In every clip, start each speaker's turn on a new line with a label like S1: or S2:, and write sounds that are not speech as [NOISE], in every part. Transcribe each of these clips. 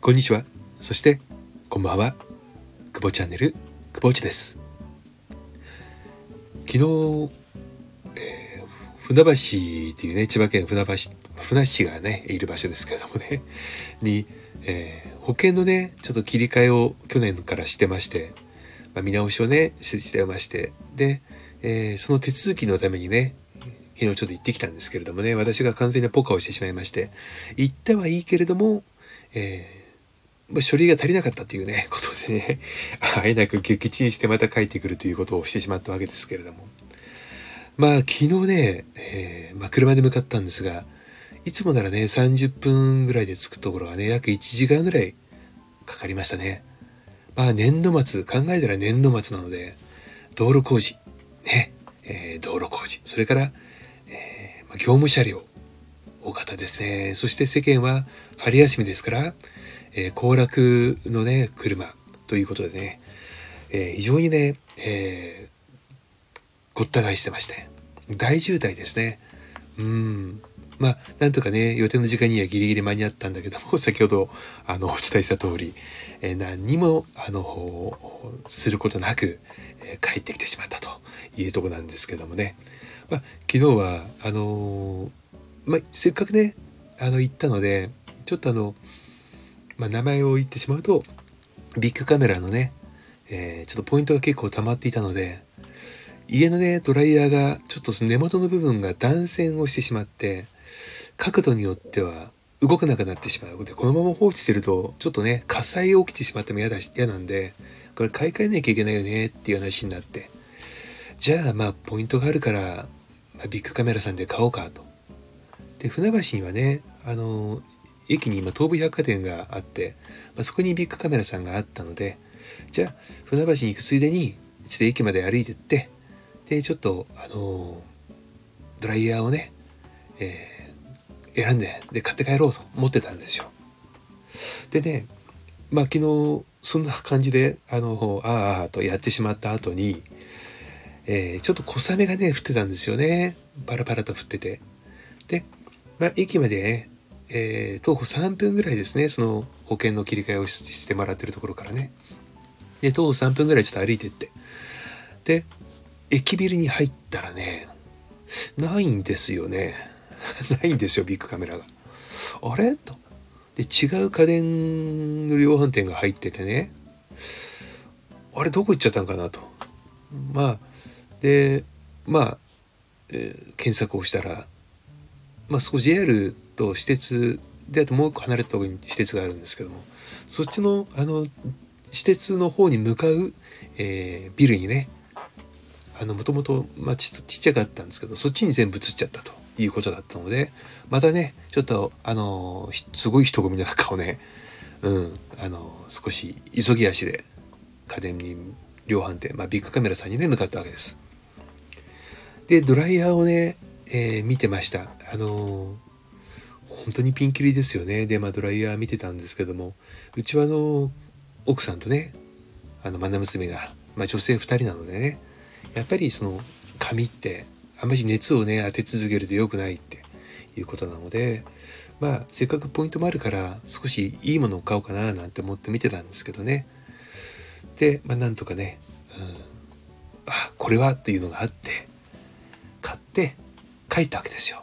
S1: こんにちは。そしてこんばんは。久保チャンネル久保内です。昨日、えー、船橋っていうね千葉県船橋船市がねいる場所ですけれどもね [LAUGHS] に、えー、保険のねちょっと切り替えを去年からしてまして、まあ、見直しをねしてましてで、えー、その手続きのためにね昨日ちょっと行ってきたんですけれどもね私が完全にポカをしてしまいまして行ったはいいけれども、え処理が足りなかったというね、[LAUGHS] ことでね、[LAUGHS] あえなく撃沈してまた帰ってくるということをしてしまったわけですけれども。まあ、昨日ね、えー、まあ、車で向かったんですが、いつもならね、30分ぐらいで着くところはね、約1時間ぐらいかかりましたね。まあ、年度末、考えたら年度末なので、道路工事、ね、えー、道路工事、それから、業務車両、大型ですね。そして世間は春休みですから、えー、行楽のね、車ということでね、えー、非常にね、えー、ごった返してまして、大渋滞ですね。うん。まあ、なんとかね、予定の時間にはギリギリ間に合ったんだけども、[LAUGHS] 先ほど、あの、お伝えした通り、えー、何にも、あの、することなく、えー、帰ってきてしまったというとこなんですけどもね。まあ、昨日は、あのまあ、せっかくね、あの、行ったので、ちょっとあの、まあ、名前を言ってしまうとビッグカメラのね、えー、ちょっとポイントが結構溜まっていたので家のねドライヤーがちょっと根元の部分が断線をしてしまって角度によっては動かなくなってしまう。のでこのまま放置してるとちょっとね火災起きてしまっても嫌だし嫌なんでこれ買い替えなきゃいけないよねっていう話になって。じゃあまあポイントがあるから、あ、ビッグカメラさんで買おうかと。で船橋にはねあの駅に今東武百貨店があって、まあ、そこにビッグカメラさんがあったのでじゃあ船橋に行くついでにちょっと駅まで歩いてってでちょっとあのドライヤーをね、えー、選んでで買って帰ろうと思ってたんですよ。でねまあ昨日そんな感じであのああああとやってしまった後に、えー、ちょっと小雨がね降ってたんですよね。パラパラと降ってて。で、まあ、駅までねえー、徒歩3分ぐらいですね。その保険の切り替えをしてもらってるところからね。で徒歩3分ぐらいちょっと歩いてって。で駅ビルに入ったらねないんですよね。[LAUGHS] ないんですよビッグカメラが。あれ？と。で違う家電の量販店が入っててね。あれどこ行っちゃったんかなと。まあでまあ、えー、検索をしたらまあそこ JR と私鉄であともう一個離れたところに私鉄があるんですけどもそっちのあの私鉄の方に向かう、えー、ビルにねもともとちっちゃかったんですけどそっちに全部移っちゃったということだったのでまたねちょっとあのすごい人混みの中をねうんあの少し急ぎ足で家電に量販店、まあ、ビッグカメラさんにね向かったわけです。でドライヤーをね、えー、見てました。あの本当にピンキリですよねでまあドライヤー見てたんですけどもうちはあの奥さんとねあの愛娘が、まあ、女性2人なのでねやっぱりその髪ってあんまり熱をね当て続けると良くないっていうことなのでまあせっかくポイントもあるから少しいいものを買おうかななんて思って見てたんですけどねで、まあ、なんとかね、うん、あこれはっていうのがあってって帰ったわけですよ。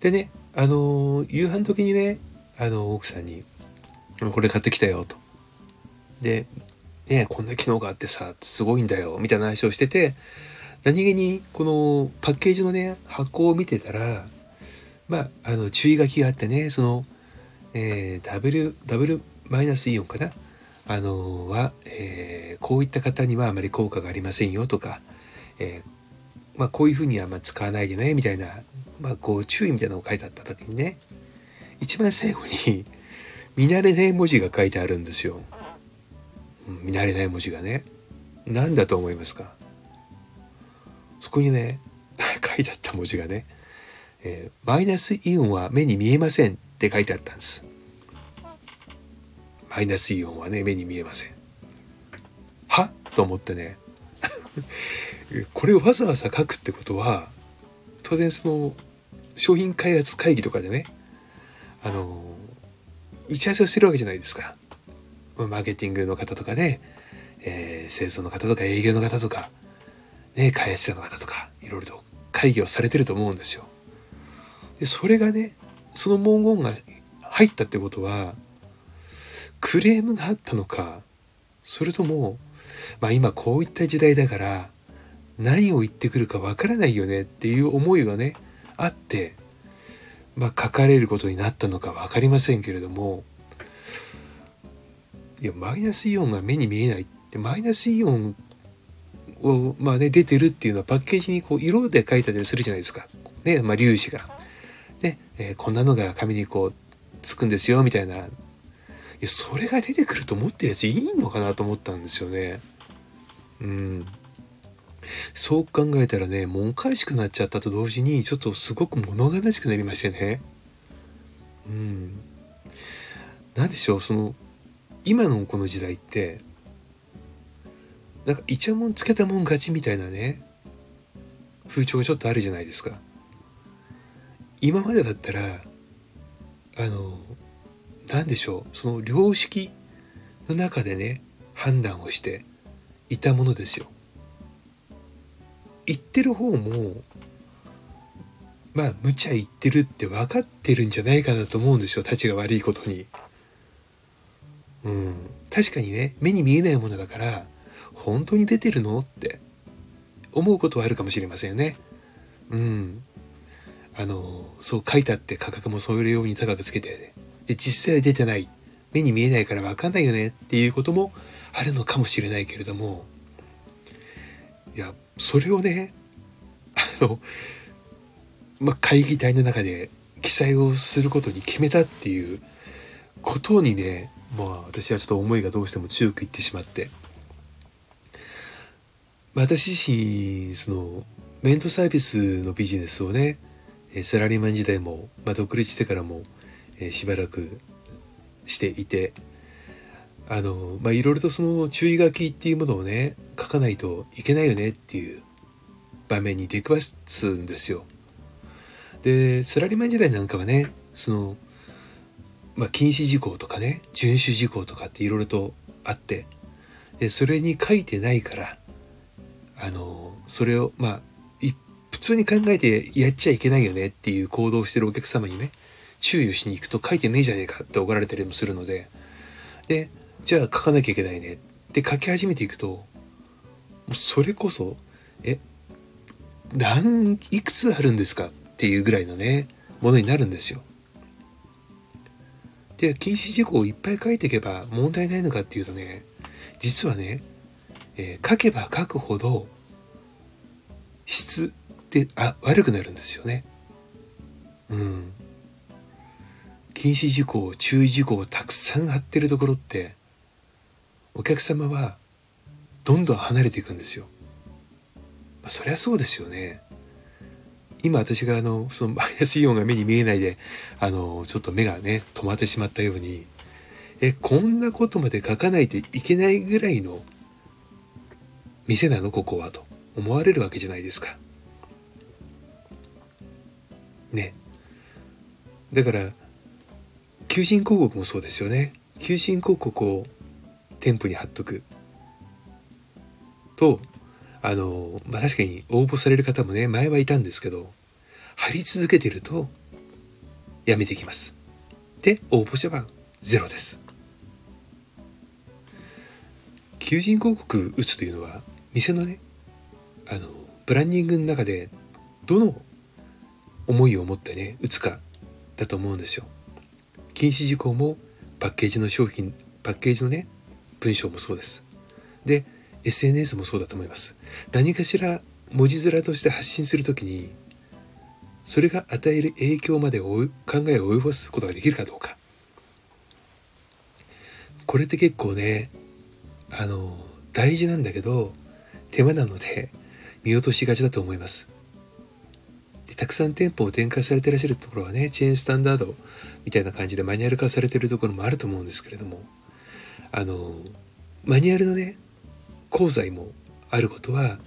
S1: でね、あのー、夕飯時にね、あの奥さんに、これ買ってきたよと。で、ねこんな機能があってさ、すごいんだよ、みたいな話をしてて、何気にこのパッケージのね、箱を見てたら、まあ、あの、注意書きがあってね、その、えー、W、W マイナスイオンかな？あのは、えー、こういった方にはあまり効果がありませんよとか、えー、まあ、こういうふうにはま使わないでねみたいなまあ、こう注意みたいなのが書いてあった時にね一番最後に見慣れない文字が書いてあるんですよ。見慣れない文字がね。何だと思いますか？そこにね [LAUGHS] 書いてあった文字がね、えー、マイナスイオンは目に見えませんって書いてあったんです。マイナスイオンはね目に見えません。はと思ってね [LAUGHS] これをわざわざ書くってことは当然その商品開発会議とかでねあの打ち合わせをしてるわけじゃないですか。マーケティングの方とかね、えー、製造の方とか営業の方とか、ね、開発者の方とかいろいろと会議をされてると思うんですよ。でそれがねその文言が入ったってことはクレームがあったのかそれとも、まあ、今こういった時代だから何を言ってくるかわからないよねっていう思いがねあって、まあ、書かれることになったのか分かりませんけれどもいやマイナスイオンが目に見えないってマイナスイオンを、まあね、出てるっていうのはパッケージにこう色で書いたりするじゃないですか。ね、まあ、粒子が。ね、えー、こんなのが紙にこうつくんですよみたいな。いやそれが出てくると思ってるやついいのかなと思ったんですよね。うん。そう考えたらね、もうおかしくなっちゃったと同時に、ちょっとすごく物悲しくなりましてね。うん。何でしょう、その、今のこの時代って、なんかイチャモンつけたもん勝ちみたいなね、風潮がちょっとあるじゃないですか。今までだったら、あの、何でしょう、その良識の中でね、判断をしていたものですよ。言ってる方もまあ無茶言ってるって分かってるんじゃないかなと思うんですよたちが悪いことに。うん確かにね目に見えないものだから本当に出てるのって思うことはあるかもしれませんよね。うん。あのそう書いてあって価格もそういうように高くつけて、ね、で実際は出てない目に見えないから分かんないよねっていうこともあるのかもしれないけれどもいやそれをねあの、まあ、会議体の中で記載をすることに決めたっていうことにねまあ私はちょっと思いがどうしても強くいってしまって。私自身そのメントサービスのビジネスをねサラリーマン時代も、まあ、独立してからも、えしばらくしていてあのまあいろいろとその注意書きっていうものをね書かないといけないよねっていう場面に出くわすんですよ。でサラリーマン時代なんかはねその、まあ、禁止事項とかね遵守事項とかっていろいろとあってでそれに書いてないからあのそれをまあ普通に考えてやっちゃいけないよねっていう行動をしてるお客様にね注意をしに行くと書いてねえじゃねえかって怒られたりもするのででじゃあ書かなきゃいけないねって書き始めていくともうそれこそえ何いくつあるんですかっていうぐらいのねものになるんですよ。で禁止事項をいっぱい書いていけば問題ないのかっていうとね実はね、えー、書けば書くほど質ってあ悪くなるんですよね。うん。禁止事項注意事項をたくさん貼ってるところってお客様はどんどん離れていくんですよ。まあ、そりゃそうですよね。今私があのそのマイナスイオンが目に見えないであのちょっと目がね止まってしまったようにえこんなことまで書かないといけないぐらいの店なの？ここはと思われるわけじゃないですか。ね。だから求人広告もそうですよね。求人広告を店舗に貼っとく。とあのまあ確かに応募される方もね前はいたんですけど貼り続けてるとやめていきます。で応募者はゼロです。求人広告打つというのは店のねあのブランディングの中でどの思いを持ってね打つかだと思うんですよ。禁止事項もパッケージの商品パッケージのね文章もそうです。で、SNS もそうだと思います。何かしら文字面として発信する時に、それが与える影響まで考えを及ぼすことができるかどうか。これって結構ね、あの、大事なんだけど、手間なので見落としがちだと思います。でたくさん店舗を展開されてらっしゃるところはね、チェーンスタンダードみたいな感じでマニュアル化されてるところもあると思うんですけれども、あのマニュアルのね功罪もあることは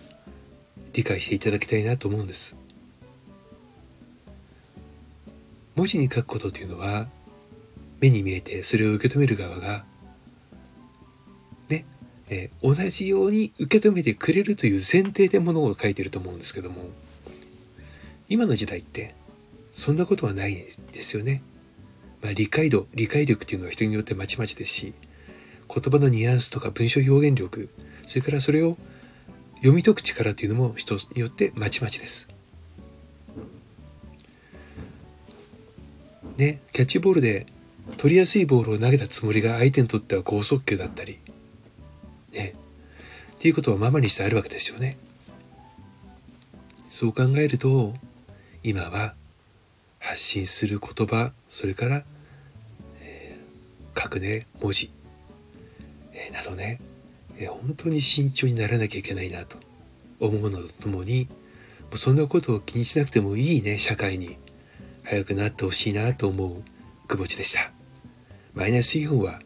S1: 理解していただきたいなと思うんです文字に書くことというのは目に見えてそれを受け止める側がね、えー、同じように受け止めてくれるという前提でものを書いてると思うんですけども今の時代ってそんなことはないですよね。まあ、理解度理解力っていうのは人によってまちまちですし言葉のニュアンスとか文章表現力それからそれを読み解く力っていうのも人によってまちまちです。ね、キャッチボールで取りやすいボールを投げたつもりが相手にとっては剛速球だったり、ね、っていうことはままにしてあるわけですよね。そう考えると今は発信する言葉それから、えー、書くね文字、えー、などね。え本当に慎重にならなきゃいけないなと。思うのとともにもうそんなことを気にしなくてもいいね社会に。早くなってほしいなと思う久保地でした。マイナスイオンは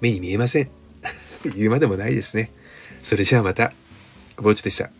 S1: 目に見えません。[LAUGHS] 言うまでもないですね。それじゃあまた久保地でした。